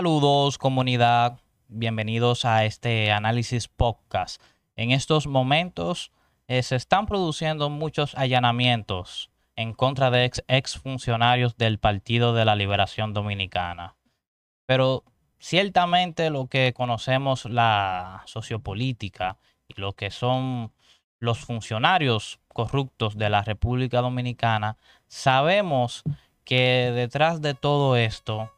Saludos comunidad, bienvenidos a este análisis podcast. En estos momentos eh, se están produciendo muchos allanamientos en contra de ex, ex funcionarios del Partido de la Liberación Dominicana. Pero ciertamente lo que conocemos la sociopolítica y lo que son los funcionarios corruptos de la República Dominicana, sabemos que detrás de todo esto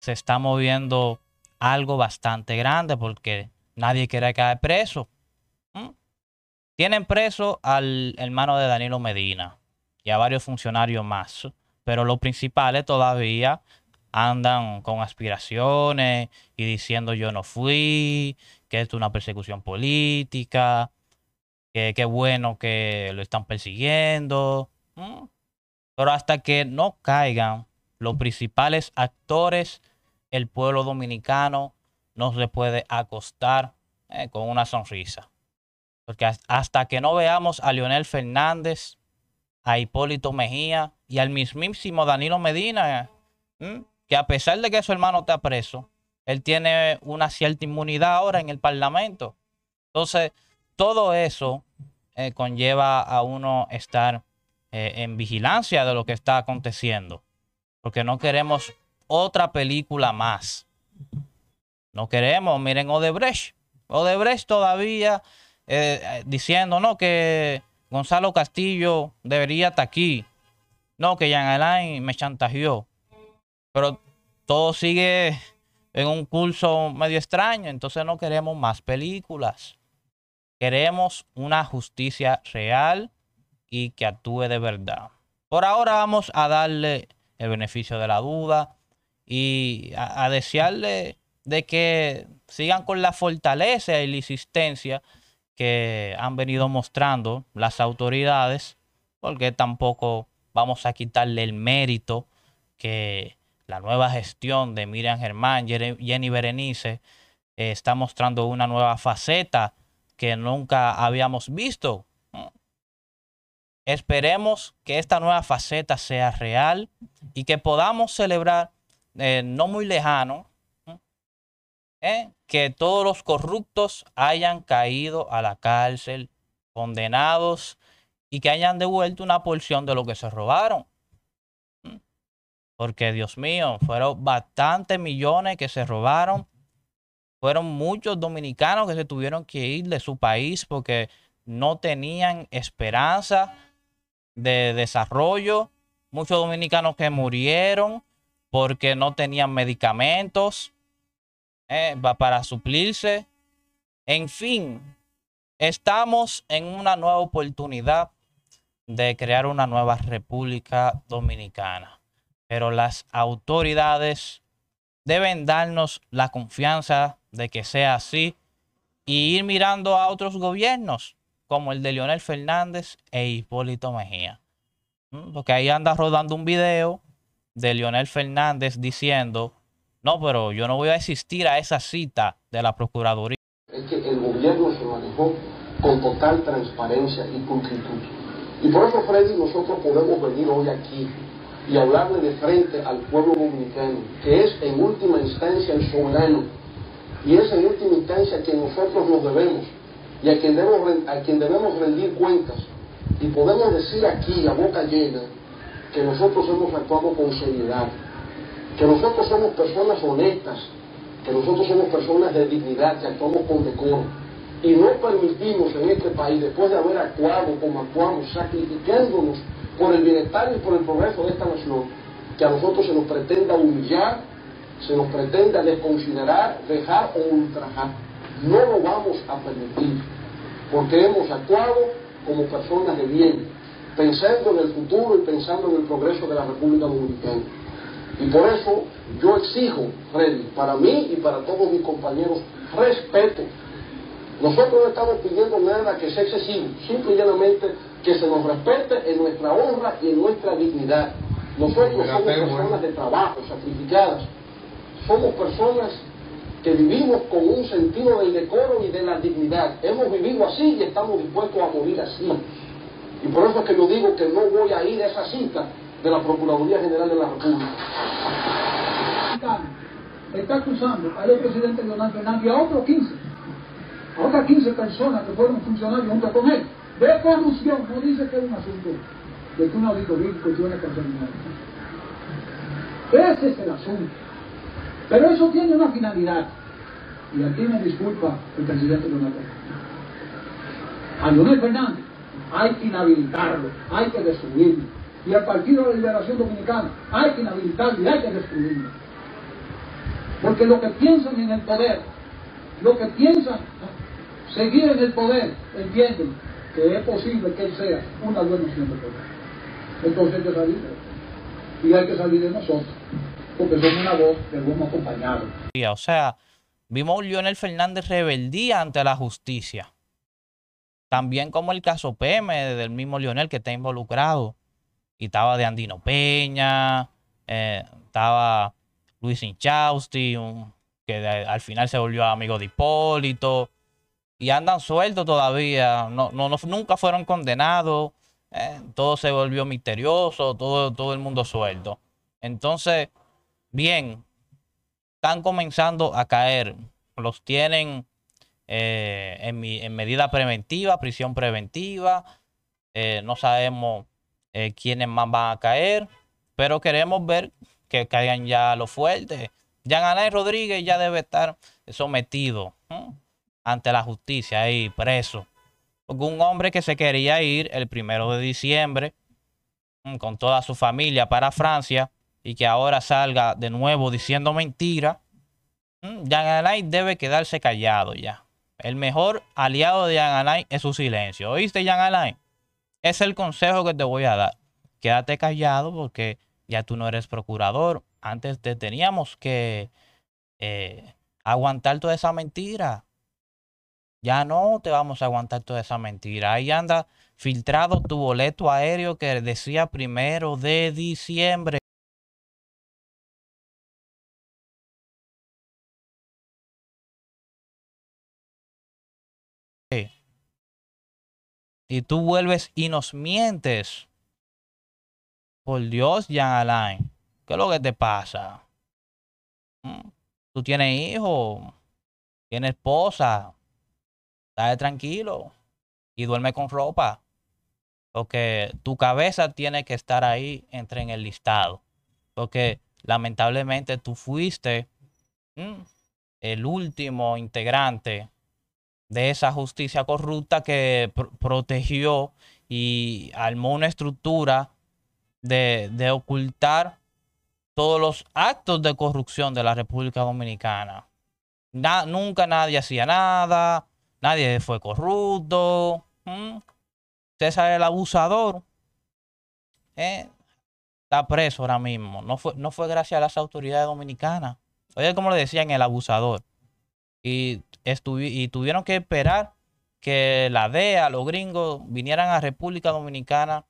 se está moviendo algo bastante grande porque nadie quiere caer preso. ¿Mm? Tienen preso al hermano de Danilo Medina y a varios funcionarios más, pero los principales todavía andan con aspiraciones y diciendo yo no fui, que esto es una persecución política, que qué bueno que lo están persiguiendo. ¿Mm? Pero hasta que no caigan los principales actores, el pueblo dominicano no se puede acostar eh, con una sonrisa. Porque hasta que no veamos a Leonel Fernández, a Hipólito Mejía y al mismísimo Danilo Medina, que a pesar de que su hermano está preso, él tiene una cierta inmunidad ahora en el Parlamento. Entonces, todo eso eh, conlleva a uno estar eh, en vigilancia de lo que está aconteciendo. Porque no queremos otra película más. No queremos, miren Odebrecht. Odebrecht todavía eh, diciendo, no, que Gonzalo Castillo debería estar aquí. No, que Jean Alain me chantajeó. Pero todo sigue en un curso medio extraño. Entonces no queremos más películas. Queremos una justicia real y que actúe de verdad. Por ahora vamos a darle el beneficio de la duda y a, desearle de que sigan con la fortaleza y la insistencia que han venido mostrando las autoridades, porque tampoco vamos a quitarle el mérito que la nueva gestión de Miriam Germán, Jenny Berenice, eh, está mostrando una nueva faceta que nunca habíamos visto Esperemos que esta nueva faceta sea real y que podamos celebrar eh, no muy lejano eh, que todos los corruptos hayan caído a la cárcel, condenados y que hayan devuelto una porción de lo que se robaron. Porque Dios mío, fueron bastantes millones que se robaron. Fueron muchos dominicanos que se tuvieron que ir de su país porque no tenían esperanza de desarrollo, muchos dominicanos que murieron porque no tenían medicamentos eh, para suplirse. En fin, estamos en una nueva oportunidad de crear una nueva República Dominicana. Pero las autoridades deben darnos la confianza de que sea así y ir mirando a otros gobiernos como el de Leonel Fernández e Hipólito Mejía. Mm, porque ahí anda rodando un video de Leonel Fernández diciendo, no, pero yo no voy a asistir a esa cita de la Procuraduría. Es que el gobierno se manejó con total transparencia y pulcritud. Y por eso, Freddy, nosotros podemos venir hoy aquí y hablarle de frente al pueblo dominicano, que es en última instancia el soberano, y es en última instancia que nosotros nos debemos y a quien, debemos, a quien debemos rendir cuentas. Y podemos decir aquí, a boca llena, que nosotros hemos actuado con seriedad, que nosotros somos personas honestas, que nosotros somos personas de dignidad, que actuamos con decoro. Y no permitimos en este país, después de haber actuado como actuamos, sacrificándonos por el bienestar y por el progreso de esta nación, que a nosotros se nos pretenda humillar, se nos pretenda desconsiderar, dejar o ultrajar. No lo vamos a permitir, porque hemos actuado como personas de bien, pensando en el futuro y pensando en el progreso de la República Dominicana. Y por eso yo exijo, Freddy, para mí y para todos mis compañeros, respeto. Nosotros no estamos pidiendo nada que sea excesivo, simple y llanamente que se nos respete en nuestra honra y en nuestra dignidad. Nosotros somos personas de trabajo, sacrificadas. Somos personas que vivimos con un sentido del decoro y de la dignidad. Hemos vivido así y estamos dispuestos a morir así. Y por eso es que yo digo que no voy a ir a esa cita de la Procuraduría General de la República. está acusando al presidente Leonardo Fernández y a otros 15, a otras 15 personas que fueron funcionarios junto con él, de corrupción. No dice que es un asunto de que una auditoría y cuestiones personales. Ese es el asunto. Pero eso tiene una finalidad. Y aquí me disculpa el presidente Leonardo. A Leonel Fernández hay que inhabilitarlo, hay que destruirlo. Y al Partido de la Liberación Dominicana hay que inhabilitarlo y hay que destruirlo. Porque lo que piensan en el poder, lo que piensan seguir en el poder, entienden que es posible que él sea una buena opción de poder. Entonces hay que salir Y hay que salir de nosotros, porque somos una voz que vamos acompañado. O sea, vimos a Lionel Fernández rebeldía ante la justicia. También como el caso PM del mismo Lionel que está involucrado. Y estaba de Andino Peña, eh, estaba Luis Inchausti, que al final se volvió amigo de Hipólito. Y andan sueltos todavía, no, no, nunca fueron condenados. Eh, todo se volvió misterioso, todo, todo el mundo suelto. Entonces, bien, están comenzando a caer. Los tienen eh, en, medida preventiva, prisión preventiva. Eh, no sabemos eh, quiénes más van a caer, pero queremos ver que caigan ya los fuertes. Jean Alain Rodríguez ya debe estar sometido ante la justicia ahí preso. Porque un hombre que se quería ir el primero de diciembre con toda su familia para Francia y que ahora salga de nuevo diciendo mentira, Jean Alain debe quedarse callado ya. El mejor aliado de Alain es su silencio. ¿Oíste, Alain? Es el consejo que te voy a dar. Quédate callado porque ya tú no eres procurador. Antes te teníamos que eh, aguantar toda esa mentira. Ya no te vamos a aguantar toda esa mentira. Ahí anda filtrado tu boleto aéreo que decía primero de diciembre. Y tú vuelves y nos mientes. Por Dios, Jan Alain, ¿qué es lo que te pasa? ¿Mm? Tú tienes hijos, tienes esposa, estás tranquilo y duerme con ropa. Porque tu cabeza tiene que estar ahí, entre en el listado. Porque lamentablemente tú fuiste el último integrante de esa justicia corrupta que protegió y armó una estructura de, ocultar todos los actos de corrupción de la República Dominicana. nunca nadie hacía nada, nadie fue corrupto. César el abusador ¿eh? está preso ahora mismo. No fue, no fue gracias a las autoridades dominicanas. Oye, como le decían, el abusador. Y y tuvieron que esperar que la DEA, los gringos, vinieran a República Dominicana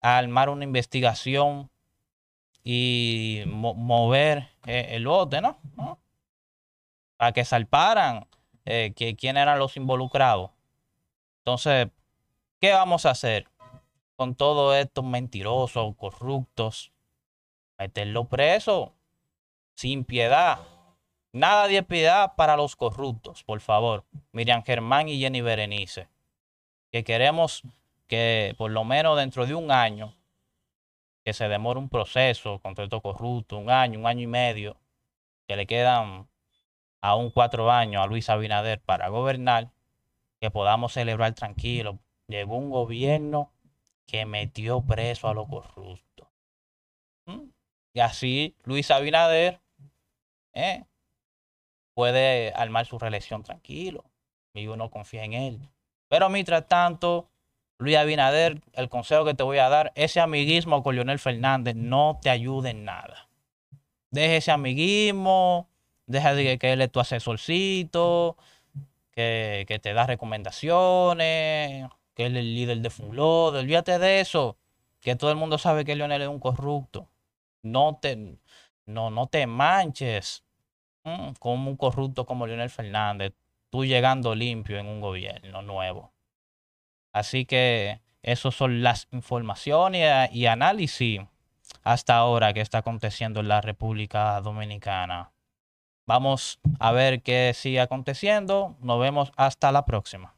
a armar una investigación y mover eh, el bote, ¿no? Para que salparan eh, que, quién eran los involucrados. Entonces, ¿qué vamos a hacer con todos estos mentirosos, corruptos? Meterlo preso sin piedad. Nada de piedad para los corruptos, por favor. Miriam Germán y Jenny Berenice. Que queremos que por lo menos dentro de un año, que se demore un proceso contra estos corruptos, un año, un año y medio, que le quedan aún cuatro años a Luis Abinader para gobernar, que podamos celebrar tranquilo. Llegó un gobierno que metió preso a los corruptos. ¿Mm? Y así Luis Abinader ¿eh? Puede armar su reelección tranquilo y uno confía en él. Pero mientras tanto, Luis Abinader, el consejo que te voy a dar, ese amiguismo con Leonel Fernández no te ayuda en nada. Deja ese amiguismo, deja de que él es tu asesorcito, que, que te da recomendaciones, que él es el líder de Fulod, olvídate de eso, que todo el mundo sabe que Leonel es un corrupto. No te, no, no te manches Mm, como un corrupto como Leonel Fernández, tú llegando limpio en un gobierno nuevo. Así que esas son las informaciones y análisis hasta ahora que está aconteciendo en la República Dominicana. Vamos a ver qué sigue aconteciendo. Nos vemos hasta la próxima.